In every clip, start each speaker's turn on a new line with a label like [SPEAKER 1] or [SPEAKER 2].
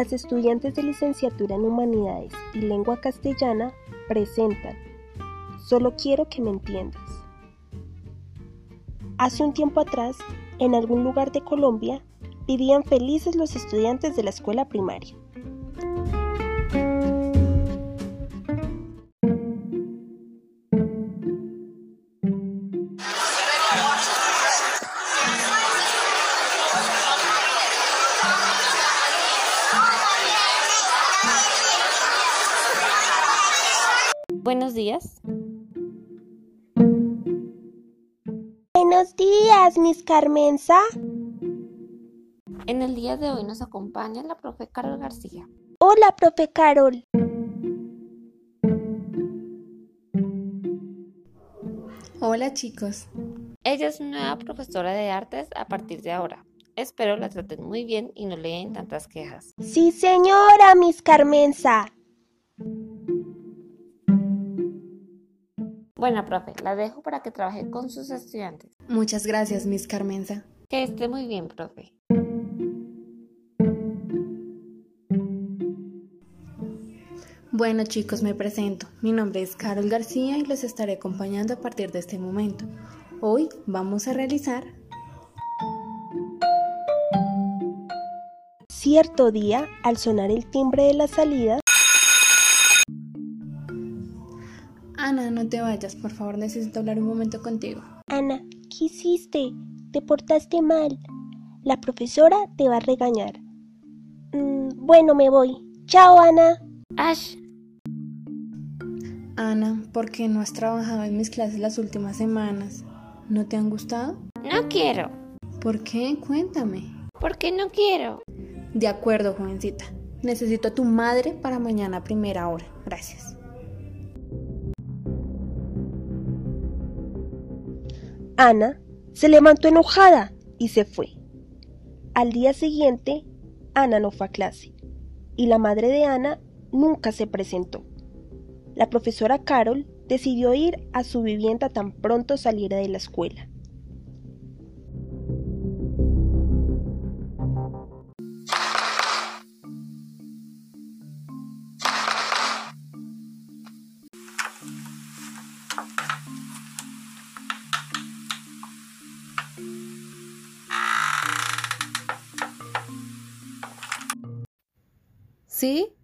[SPEAKER 1] Las estudiantes de licenciatura en Humanidades y Lengua Castellana presentan Solo quiero que me entiendas. Hace un tiempo atrás, en algún lugar de Colombia, vivían felices los estudiantes de la escuela primaria.
[SPEAKER 2] Buenos días.
[SPEAKER 1] Buenos días, Miss Carmenza.
[SPEAKER 2] En el día de hoy nos acompaña la profe Carol García.
[SPEAKER 1] Hola, profe Carol.
[SPEAKER 3] Hola chicos.
[SPEAKER 2] Ella es nueva profesora de artes a partir de ahora. Espero la traten muy bien y no le den tantas quejas.
[SPEAKER 1] Sí, señora, Miss Carmenza.
[SPEAKER 2] Bueno, profe, la dejo para que trabaje con sus estudiantes.
[SPEAKER 3] Muchas gracias, Miss Carmenza.
[SPEAKER 2] Que esté muy bien, profe.
[SPEAKER 3] Bueno chicos, me presento. Mi nombre es Carol García y los estaré acompañando a partir de este momento. Hoy vamos a realizar...
[SPEAKER 1] Cierto día, al sonar el timbre de la salida,
[SPEAKER 3] Ana, no te vayas, por favor, necesito hablar un momento contigo.
[SPEAKER 1] Ana, ¿qué hiciste? Te portaste mal. La profesora te va a regañar. Mm, bueno, me voy. Chao, Ana.
[SPEAKER 2] Ash,
[SPEAKER 3] Ana, ¿por qué no has trabajado en mis clases las últimas semanas? ¿No te han gustado?
[SPEAKER 2] no quiero.
[SPEAKER 3] ¿Por qué? Cuéntame.
[SPEAKER 2] ¿Por qué no quiero?
[SPEAKER 3] De acuerdo, jovencita. Necesito a tu madre para mañana a primera hora. Gracias.
[SPEAKER 1] Ana se levantó enojada y se fue. Al día siguiente, Ana no fue a clase y la madre de Ana nunca se presentó. La profesora Carol decidió ir a su vivienda tan pronto saliera de la escuela.
[SPEAKER 3] ¿Sí?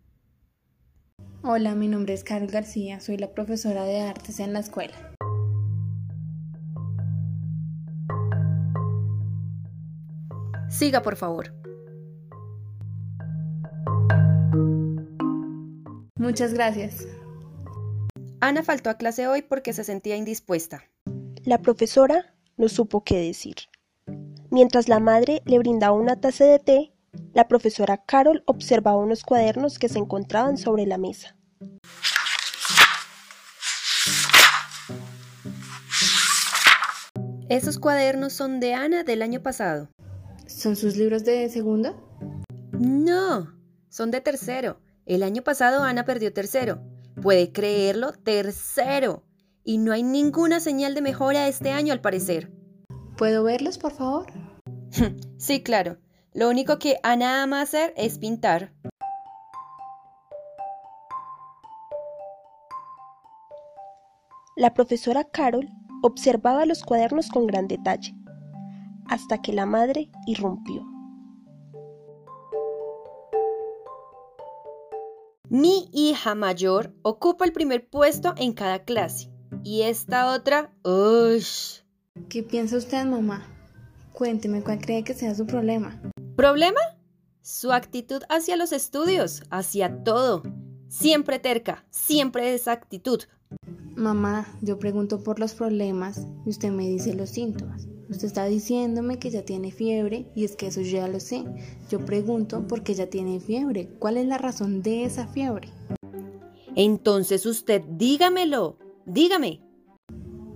[SPEAKER 3] Hola, mi nombre es Carol García, soy la profesora de artes en la escuela.
[SPEAKER 4] Siga, por favor.
[SPEAKER 3] Muchas gracias.
[SPEAKER 4] Ana faltó a clase hoy porque se sentía indispuesta.
[SPEAKER 1] La profesora no supo qué decir. Mientras la madre le brindaba una taza de té, la profesora Carol observaba unos cuadernos que se encontraban sobre la mesa.
[SPEAKER 4] Esos cuadernos son de Ana del año pasado.
[SPEAKER 3] ¿Son sus libros de segunda?
[SPEAKER 4] No, son de tercero. El año pasado Ana perdió tercero. ¿Puede creerlo? Tercero. Y no hay ninguna señal de mejora este año al parecer.
[SPEAKER 3] ¿Puedo verlos, por favor?
[SPEAKER 4] Sí, claro. Lo único que Ana ama hacer es pintar.
[SPEAKER 1] La profesora Carol observaba los cuadernos con gran detalle, hasta que la madre irrumpió.
[SPEAKER 4] Mi hija mayor ocupa el primer puesto en cada clase. Y esta otra, ¡ush!
[SPEAKER 3] ¿Qué piensa usted, mamá? Cuénteme cuál cree que sea su problema.
[SPEAKER 4] ¿Problema? Su actitud hacia los estudios, hacia todo. Siempre terca, siempre esa actitud.
[SPEAKER 3] Mamá, yo pregunto por los problemas y usted me dice los síntomas. Usted está diciéndome que ya tiene fiebre y es que eso ya lo sé. Yo pregunto por qué ya tiene fiebre. ¿Cuál es la razón de esa fiebre?
[SPEAKER 4] Entonces usted dígamelo, dígame.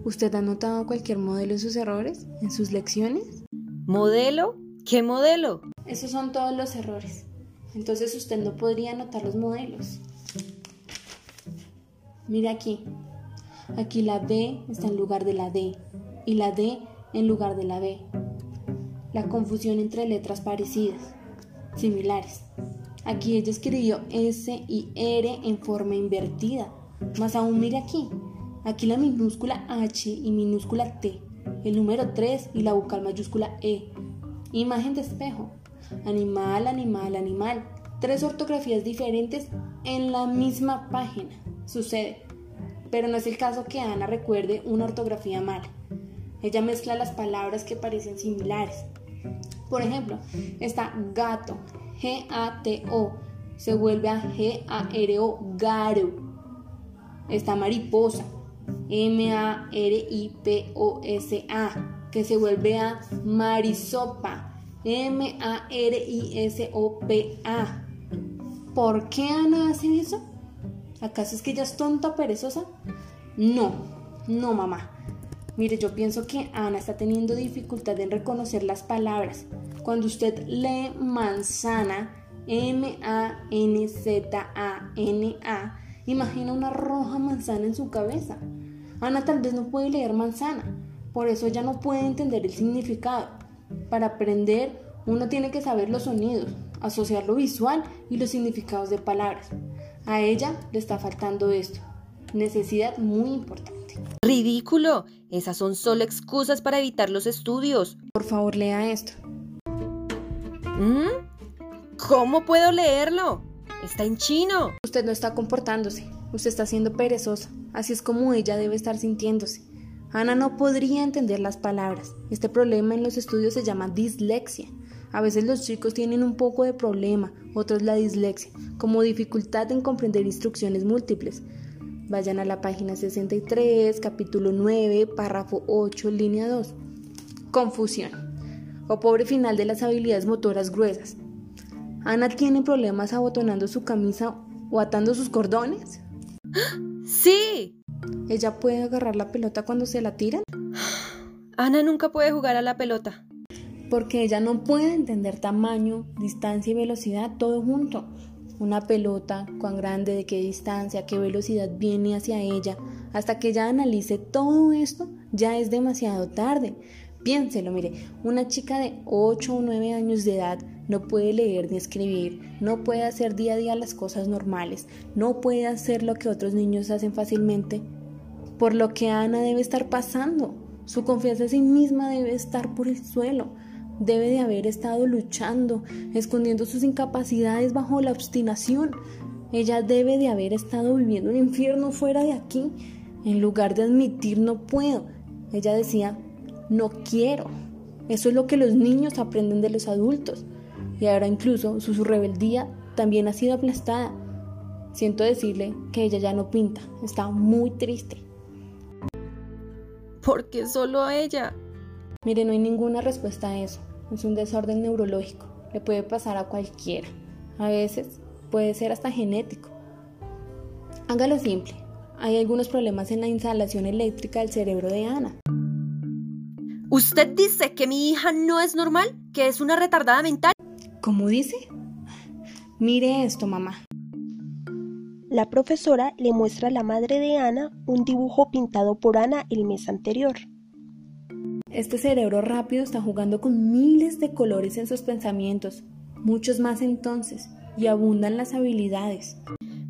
[SPEAKER 3] ¿Usted ha notado cualquier modelo de sus errores en sus lecciones?
[SPEAKER 4] ¿Modelo? ¿Qué modelo?
[SPEAKER 3] Esos son todos los errores. Entonces usted no podría anotar los modelos. Mira aquí. Aquí la B está en lugar de la D y la D en lugar de la B. La confusión entre letras parecidas, similares. Aquí ella escribió S y R en forma invertida. Más aún, mire aquí. Aquí la minúscula H y minúscula T. El número 3 y la vocal mayúscula E. Imagen de espejo. Animal, animal, animal. Tres ortografías diferentes en la misma página. Sucede. Pero no es el caso que Ana recuerde una ortografía mala. Ella mezcla las palabras que parecen similares. Por ejemplo, está gato, G-A-T-O, se vuelve a G-A-R-O, garo. Está mariposa, M-A-R-I-P-O-S-A, que se vuelve a marisopa, M-A-R-I-S-O-P-A. ¿Por qué Ana hace eso? ¿Acaso es que ella es tonta perezosa? No, no mamá. Mire, yo pienso que Ana está teniendo dificultad en reconocer las palabras. Cuando usted lee manzana, M-A-N-Z-A-N-A, imagina una roja manzana en su cabeza. Ana tal vez no puede leer manzana, por eso ella no puede entender el significado. Para aprender, uno tiene que saber los sonidos, asociar lo visual y los significados de palabras. A ella le está faltando esto. Necesidad muy importante.
[SPEAKER 4] Ridículo. Esas son solo excusas para evitar los estudios.
[SPEAKER 3] Por favor, lea esto.
[SPEAKER 4] ¿Mm? ¿Cómo puedo leerlo? Está en chino.
[SPEAKER 3] Usted no está comportándose. Usted está siendo perezosa. Así es como ella debe estar sintiéndose. Ana no podría entender las palabras. Este problema en los estudios se llama dislexia. A veces los chicos tienen un poco de problema, otros la dislexia, como dificultad en comprender instrucciones múltiples. Vayan a la página 63, capítulo 9, párrafo 8, línea 2. Confusión. O pobre final de las habilidades motoras gruesas. Ana tiene problemas abotonando su camisa o atando sus cordones.
[SPEAKER 4] Sí.
[SPEAKER 3] ¿Ella puede agarrar la pelota cuando se la tiran?
[SPEAKER 4] Ana nunca puede jugar a la pelota.
[SPEAKER 3] Porque ella no puede entender tamaño, distancia y velocidad todo junto una pelota, cuán grande, de qué distancia, qué velocidad viene hacia ella. Hasta que ella analice todo esto, ya es demasiado tarde. Piénselo, mire, una chica de 8 o 9 años de edad no puede leer ni escribir, no puede hacer día a día las cosas normales, no puede hacer lo que otros niños hacen fácilmente, por lo que Ana debe estar pasando. Su confianza en sí misma debe estar por el suelo debe de haber estado luchando, escondiendo sus incapacidades bajo la obstinación. Ella debe de haber estado viviendo un infierno fuera de aquí. En lugar de admitir no puedo, ella decía no quiero. Eso es lo que los niños aprenden de los adultos. Y ahora incluso su, rebeldía también ha sido aplastada. Siento decirle que ella ya no pinta, está muy triste.
[SPEAKER 4] ¿Por qué solo a ella?
[SPEAKER 3] Mire, no hay ninguna respuesta a eso es un desorden neurológico, le puede pasar a cualquiera. A veces puede ser hasta genético. Hágalo simple. Hay algunos problemas en la instalación eléctrica del cerebro de Ana.
[SPEAKER 4] ¿Usted dice que mi hija no es normal? ¿Que es una retardada mental?
[SPEAKER 3] ¿Cómo dice? Mire esto, mamá.
[SPEAKER 1] La profesora le muestra a la madre de Ana un dibujo pintado por Ana el mes anterior.
[SPEAKER 3] Este cerebro rápido está jugando con miles de colores en sus pensamientos, muchos más entonces, y abundan las habilidades.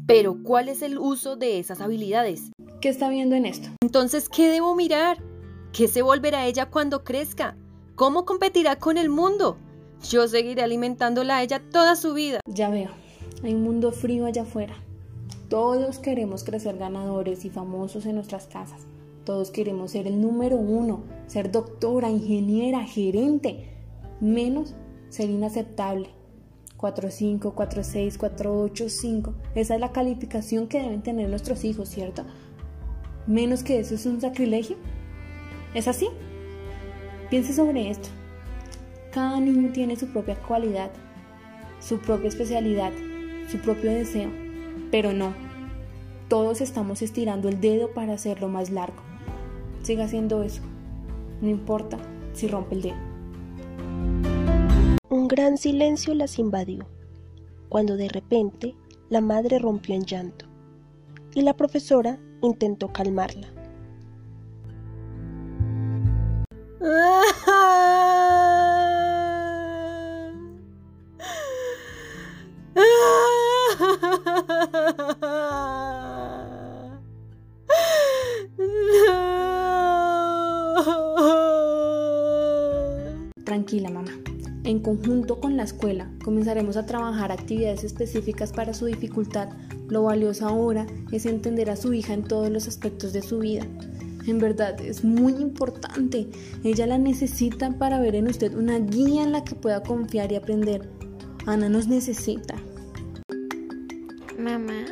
[SPEAKER 4] Pero, ¿cuál es el uso de esas habilidades?
[SPEAKER 3] ¿Qué está viendo en esto?
[SPEAKER 4] Entonces, ¿qué debo mirar? ¿Qué se volverá ella cuando crezca? ¿Cómo competirá con el mundo? Yo seguiré alimentándola a ella toda su vida.
[SPEAKER 3] Ya veo, hay un mundo frío allá afuera. Todos queremos crecer ganadores y famosos en nuestras casas. Todos queremos ser el número uno, ser doctora, ingeniera, gerente, menos ser inaceptable. 4.5, 4.6, 4.8, 5. Esa es la calificación que deben tener nuestros hijos, ¿cierto? Menos que eso es un sacrilegio. ¿Es así? Piense sobre esto. Cada niño tiene su propia cualidad, su propia especialidad, su propio deseo, pero no. Todos estamos estirando el dedo para hacerlo más largo. Siga haciendo eso. No importa si rompe el dedo.
[SPEAKER 1] Un gran silencio las invadió, cuando de repente la madre rompió en llanto y la profesora intentó calmarla.
[SPEAKER 3] conjunto con la escuela, comenzaremos a trabajar actividades específicas para su dificultad. Lo valioso ahora es entender a su hija en todos los aspectos de su vida. En verdad es muy importante. Ella la necesita para ver en usted una guía en la que pueda confiar y aprender. Ana nos necesita.
[SPEAKER 2] Mamá,